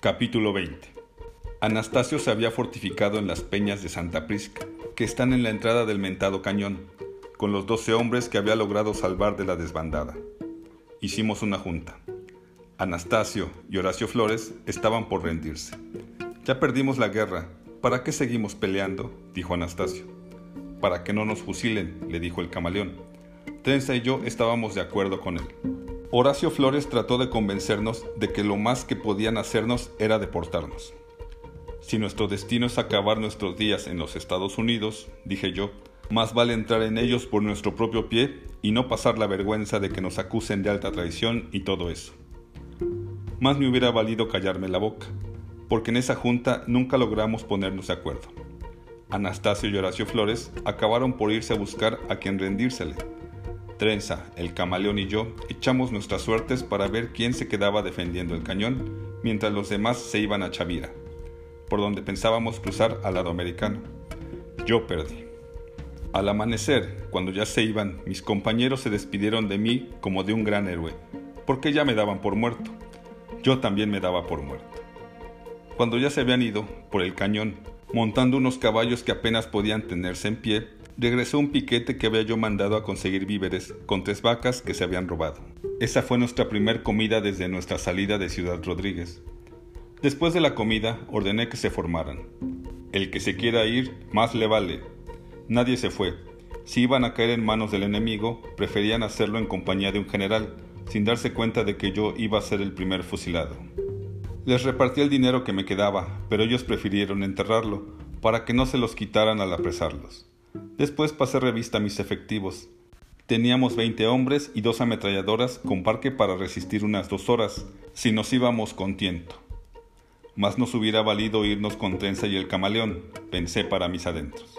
Capítulo 20 Anastasio se había fortificado en las peñas de Santa Prisca, que están en la entrada del mentado cañón, con los doce hombres que había logrado salvar de la desbandada. Hicimos una junta. Anastasio y Horacio Flores estaban por rendirse. Ya perdimos la guerra, ¿para qué seguimos peleando? dijo Anastasio. Para que no nos fusilen, le dijo el camaleón. Trenza y yo estábamos de acuerdo con él. Horacio Flores trató de convencernos de que lo más que podían hacernos era deportarnos. Si nuestro destino es acabar nuestros días en los Estados Unidos, dije yo, más vale entrar en ellos por nuestro propio pie y no pasar la vergüenza de que nos acusen de alta traición y todo eso. Más me hubiera valido callarme la boca, porque en esa junta nunca logramos ponernos de acuerdo. Anastasio y Horacio Flores acabaron por irse a buscar a quien rendírsele, Trenza, el camaleón y yo echamos nuestras suertes para ver quién se quedaba defendiendo el cañón, mientras los demás se iban a Chavira, por donde pensábamos cruzar al lado americano. Yo perdí. Al amanecer, cuando ya se iban, mis compañeros se despidieron de mí como de un gran héroe, porque ya me daban por muerto. Yo también me daba por muerto. Cuando ya se habían ido, por el cañón, montando unos caballos que apenas podían tenerse en pie, regresó un piquete que había yo mandado a conseguir víveres con tres vacas que se habían robado. Esa fue nuestra primer comida desde nuestra salida de Ciudad Rodríguez. Después de la comida ordené que se formaran. El que se quiera ir, más le vale. Nadie se fue. Si iban a caer en manos del enemigo, preferían hacerlo en compañía de un general, sin darse cuenta de que yo iba a ser el primer fusilado. Les repartí el dinero que me quedaba, pero ellos prefirieron enterrarlo, para que no se los quitaran al apresarlos. Después pasé revista a mis efectivos. Teníamos 20 hombres y dos ametralladoras con parque para resistir unas dos horas, si nos íbamos con tiento. Más nos hubiera valido irnos con Trenza y el camaleón, pensé para mis adentros.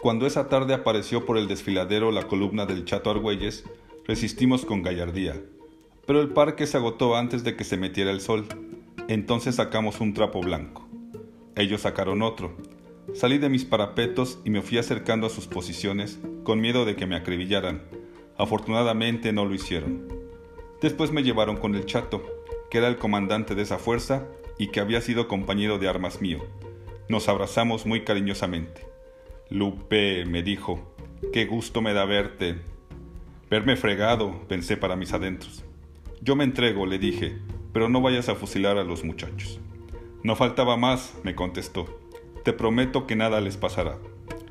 Cuando esa tarde apareció por el desfiladero la columna del Chato Argüelles, resistimos con gallardía. Pero el parque se agotó antes de que se metiera el sol. Entonces sacamos un trapo blanco. Ellos sacaron otro, Salí de mis parapetos y me fui acercando a sus posiciones con miedo de que me acribillaran. Afortunadamente no lo hicieron. Después me llevaron con el chato, que era el comandante de esa fuerza y que había sido compañero de armas mío. Nos abrazamos muy cariñosamente. Lupe, me dijo, qué gusto me da verte. Verme fregado, pensé para mis adentros. Yo me entrego, le dije, pero no vayas a fusilar a los muchachos. No faltaba más, me contestó te prometo que nada les pasará.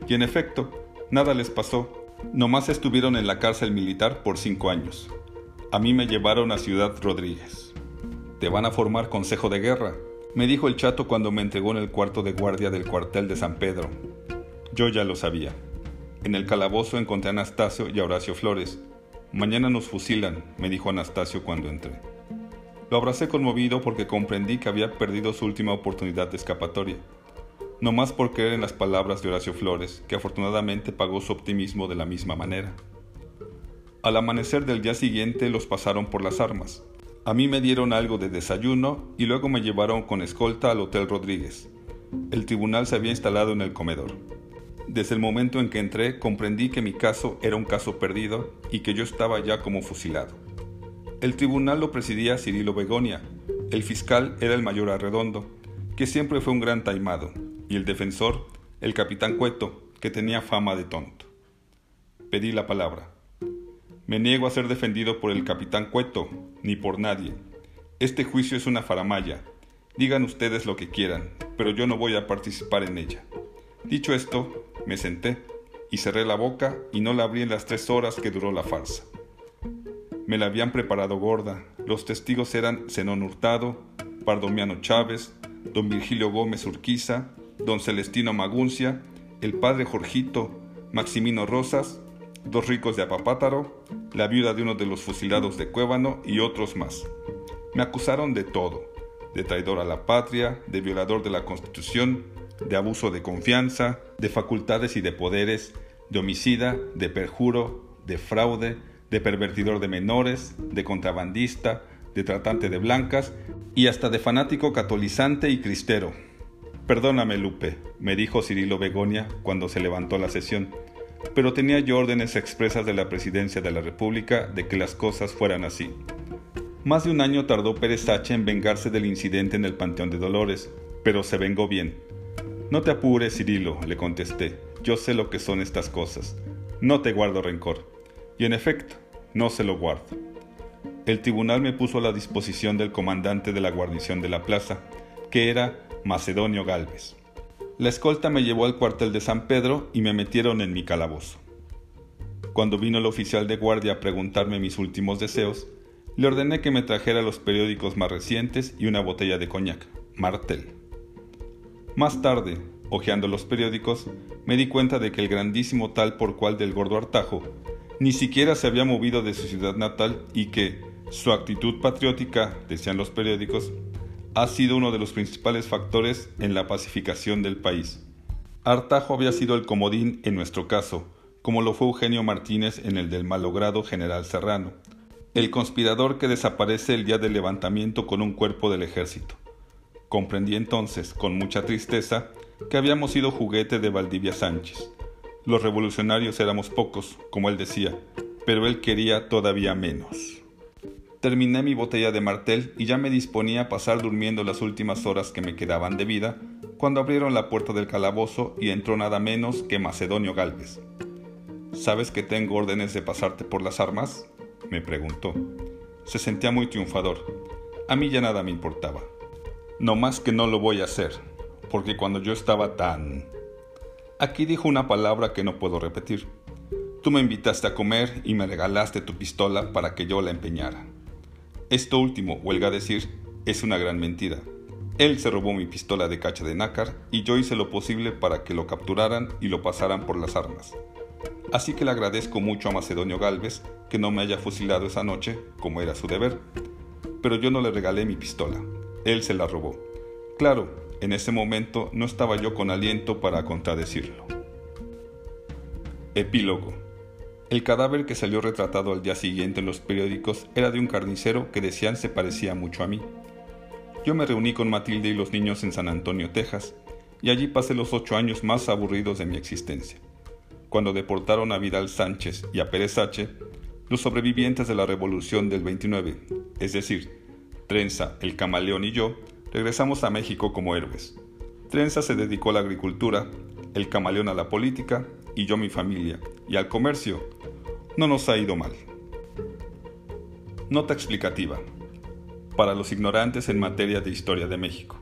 Y en efecto, nada les pasó. Nomás estuvieron en la cárcel militar por cinco años. A mí me llevaron a Ciudad Rodríguez. Te van a formar consejo de guerra, me dijo el chato cuando me entregó en el cuarto de guardia del cuartel de San Pedro. Yo ya lo sabía. En el calabozo encontré a Anastasio y a Horacio Flores. Mañana nos fusilan, me dijo Anastasio cuando entré. Lo abracé conmovido porque comprendí que había perdido su última oportunidad de escapatoria no más por creer en las palabras de Horacio Flores, que afortunadamente pagó su optimismo de la misma manera. Al amanecer del día siguiente los pasaron por las armas. A mí me dieron algo de desayuno y luego me llevaron con escolta al Hotel Rodríguez. El tribunal se había instalado en el comedor. Desde el momento en que entré comprendí que mi caso era un caso perdido y que yo estaba ya como fusilado. El tribunal lo presidía Cirilo Begonia. El fiscal era el mayor Arredondo, que siempre fue un gran taimado y el defensor, el capitán Cueto, que tenía fama de tonto. Pedí la palabra. Me niego a ser defendido por el capitán Cueto, ni por nadie. Este juicio es una faramaya. Digan ustedes lo que quieran, pero yo no voy a participar en ella. Dicho esto, me senté y cerré la boca y no la abrí en las tres horas que duró la farsa. Me la habían preparado gorda. Los testigos eran Zenón Hurtado, Pardomiano Chávez, don Virgilio Gómez Urquiza don Celestino Maguncia, el padre Jorgito, Maximino Rosas, dos ricos de Apapátaro, la viuda de uno de los fusilados de Cuébano y otros más. Me acusaron de todo, de traidor a la patria, de violador de la Constitución, de abuso de confianza, de facultades y de poderes, de homicida, de perjuro, de fraude, de pervertidor de menores, de contrabandista, de tratante de blancas y hasta de fanático catolizante y cristero. Perdóname, Lupe, me dijo Cirilo Begonia cuando se levantó la sesión, pero tenía yo órdenes expresas de la presidencia de la República de que las cosas fueran así. Más de un año tardó Pérez H. en vengarse del incidente en el Panteón de Dolores, pero se vengó bien. No te apures, Cirilo, le contesté. Yo sé lo que son estas cosas. No te guardo rencor. Y en efecto, no se lo guardo. El tribunal me puso a la disposición del comandante de la guarnición de la plaza, que era Macedonio Galvez. La escolta me llevó al cuartel de San Pedro y me metieron en mi calabozo. Cuando vino el oficial de guardia a preguntarme mis últimos deseos, le ordené que me trajera los periódicos más recientes y una botella de coñac, Martel. Más tarde, hojeando los periódicos, me di cuenta de que el grandísimo tal por cual del gordo Artajo ni siquiera se había movido de su ciudad natal y que su actitud patriótica, decían los periódicos, ha sido uno de los principales factores en la pacificación del país. Artajo había sido el comodín en nuestro caso, como lo fue Eugenio Martínez en el del malogrado general Serrano, el conspirador que desaparece el día del levantamiento con un cuerpo del ejército. Comprendí entonces, con mucha tristeza, que habíamos sido juguete de Valdivia Sánchez. Los revolucionarios éramos pocos, como él decía, pero él quería todavía menos. Terminé mi botella de martel y ya me disponía a pasar durmiendo las últimas horas que me quedaban de vida, cuando abrieron la puerta del calabozo y entró nada menos que Macedonio Galvez. ¿Sabes que tengo órdenes de pasarte por las armas? me preguntó. Se sentía muy triunfador. A mí ya nada me importaba. No más que no lo voy a hacer, porque cuando yo estaba tan... Aquí dijo una palabra que no puedo repetir. Tú me invitaste a comer y me regalaste tu pistola para que yo la empeñara. Esto último, huelga decir, es una gran mentira. Él se robó mi pistola de cacha de nácar y yo hice lo posible para que lo capturaran y lo pasaran por las armas. Así que le agradezco mucho a Macedonio Galvez que no me haya fusilado esa noche, como era su deber. Pero yo no le regalé mi pistola, él se la robó. Claro, en ese momento no estaba yo con aliento para contradecirlo. Epílogo. El cadáver que salió retratado al día siguiente en los periódicos era de un carnicero que decían se parecía mucho a mí. Yo me reuní con Matilde y los niños en San Antonio, Texas, y allí pasé los ocho años más aburridos de mi existencia cuando deportaron a Vidal Sánchez y a Pérez H., los sobrevivientes de la Revolución del 29, es decir, Trenza, el camaleón y yo, regresamos a México como héroes. Trenza se dedicó a la agricultura, el camaleón a la política y yo a mi familia, y al comercio. No nos ha ido mal. Nota explicativa. Para los ignorantes en materia de historia de México.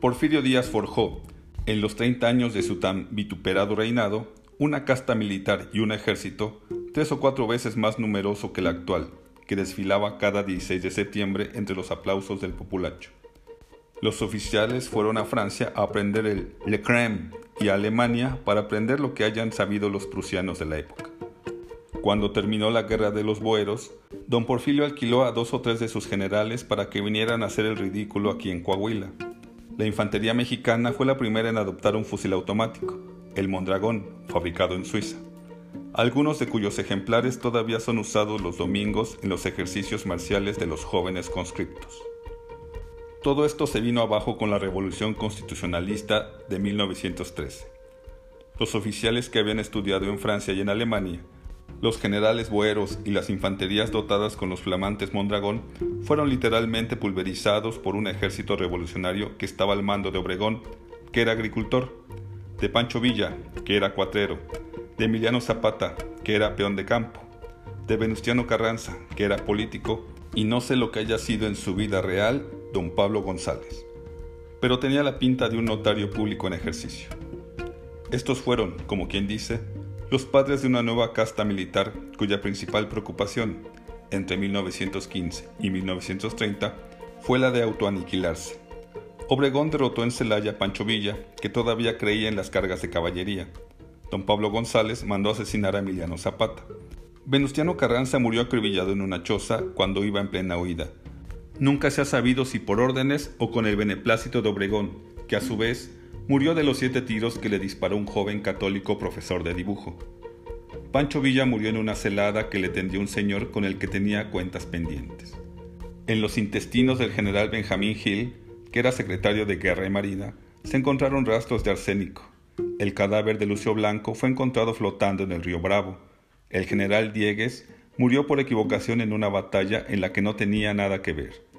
Porfirio Díaz forjó, en los 30 años de su tan vituperado reinado, una casta militar y un ejército tres o cuatro veces más numeroso que el actual, que desfilaba cada 16 de septiembre entre los aplausos del populacho. Los oficiales fueron a Francia a aprender el Le Crème y a Alemania para aprender lo que hayan sabido los prusianos de la época. Cuando terminó la guerra de los boeros, don Porfirio alquiló a dos o tres de sus generales para que vinieran a hacer el ridículo aquí en Coahuila la infantería mexicana fue la primera en adoptar un fusil automático, el Mondragón, fabricado en Suiza, algunos de cuyos ejemplares todavía son usados los domingos en los ejercicios marciales de los jóvenes conscriptos. Todo esto se vino abajo con la Revolución Constitucionalista de 1913. Los oficiales que habían estudiado en Francia y en Alemania los generales boeros y las infanterías dotadas con los flamantes Mondragón fueron literalmente pulverizados por un ejército revolucionario que estaba al mando de Obregón, que era agricultor, de Pancho Villa, que era cuatrero, de Emiliano Zapata, que era peón de campo, de Venustiano Carranza, que era político, y no sé lo que haya sido en su vida real don Pablo González, pero tenía la pinta de un notario público en ejercicio. Estos fueron, como quien dice, los padres de una nueva casta militar cuya principal preocupación entre 1915 y 1930 fue la de autoaniquilarse. Obregón derrotó en Celaya a Pancho Villa, que todavía creía en las cargas de caballería. Don Pablo González mandó asesinar a Emiliano Zapata. Venustiano Carranza murió acribillado en una choza cuando iba en plena huida. Nunca se ha sabido si por órdenes o con el beneplácito de Obregón, que a su vez murió de los siete tiros que le disparó un joven católico profesor de dibujo. Pancho Villa murió en una celada que le tendió un señor con el que tenía cuentas pendientes. En los intestinos del general Benjamín Hill, que era secretario de Guerra y Marina, se encontraron rastros de arsénico. El cadáver de Lucio Blanco fue encontrado flotando en el río Bravo. El general Diegues murió por equivocación en una batalla en la que no tenía nada que ver.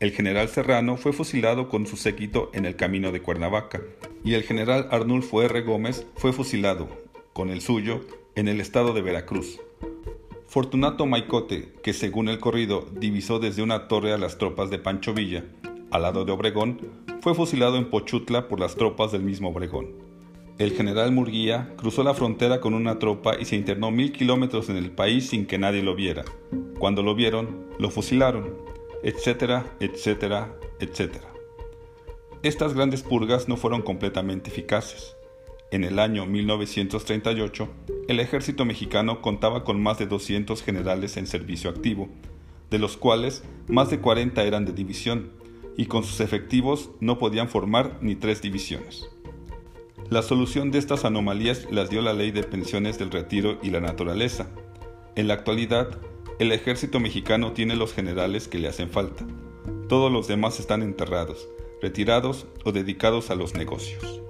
El general Serrano fue fusilado con su séquito en el camino de Cuernavaca, y el general Arnulfo R. Gómez fue fusilado, con el suyo, en el estado de Veracruz. Fortunato Maicote, que según el corrido divisó desde una torre a las tropas de Pancho Villa, al lado de Obregón, fue fusilado en Pochutla por las tropas del mismo Obregón. El general Murguía cruzó la frontera con una tropa y se internó mil kilómetros en el país sin que nadie lo viera. Cuando lo vieron, lo fusilaron etcétera, etcétera, etcétera. Estas grandes purgas no fueron completamente eficaces. En el año 1938, el ejército mexicano contaba con más de 200 generales en servicio activo, de los cuales más de 40 eran de división, y con sus efectivos no podían formar ni tres divisiones. La solución de estas anomalías las dio la ley de pensiones del retiro y la naturaleza. En la actualidad, el ejército mexicano tiene los generales que le hacen falta. Todos los demás están enterrados, retirados o dedicados a los negocios.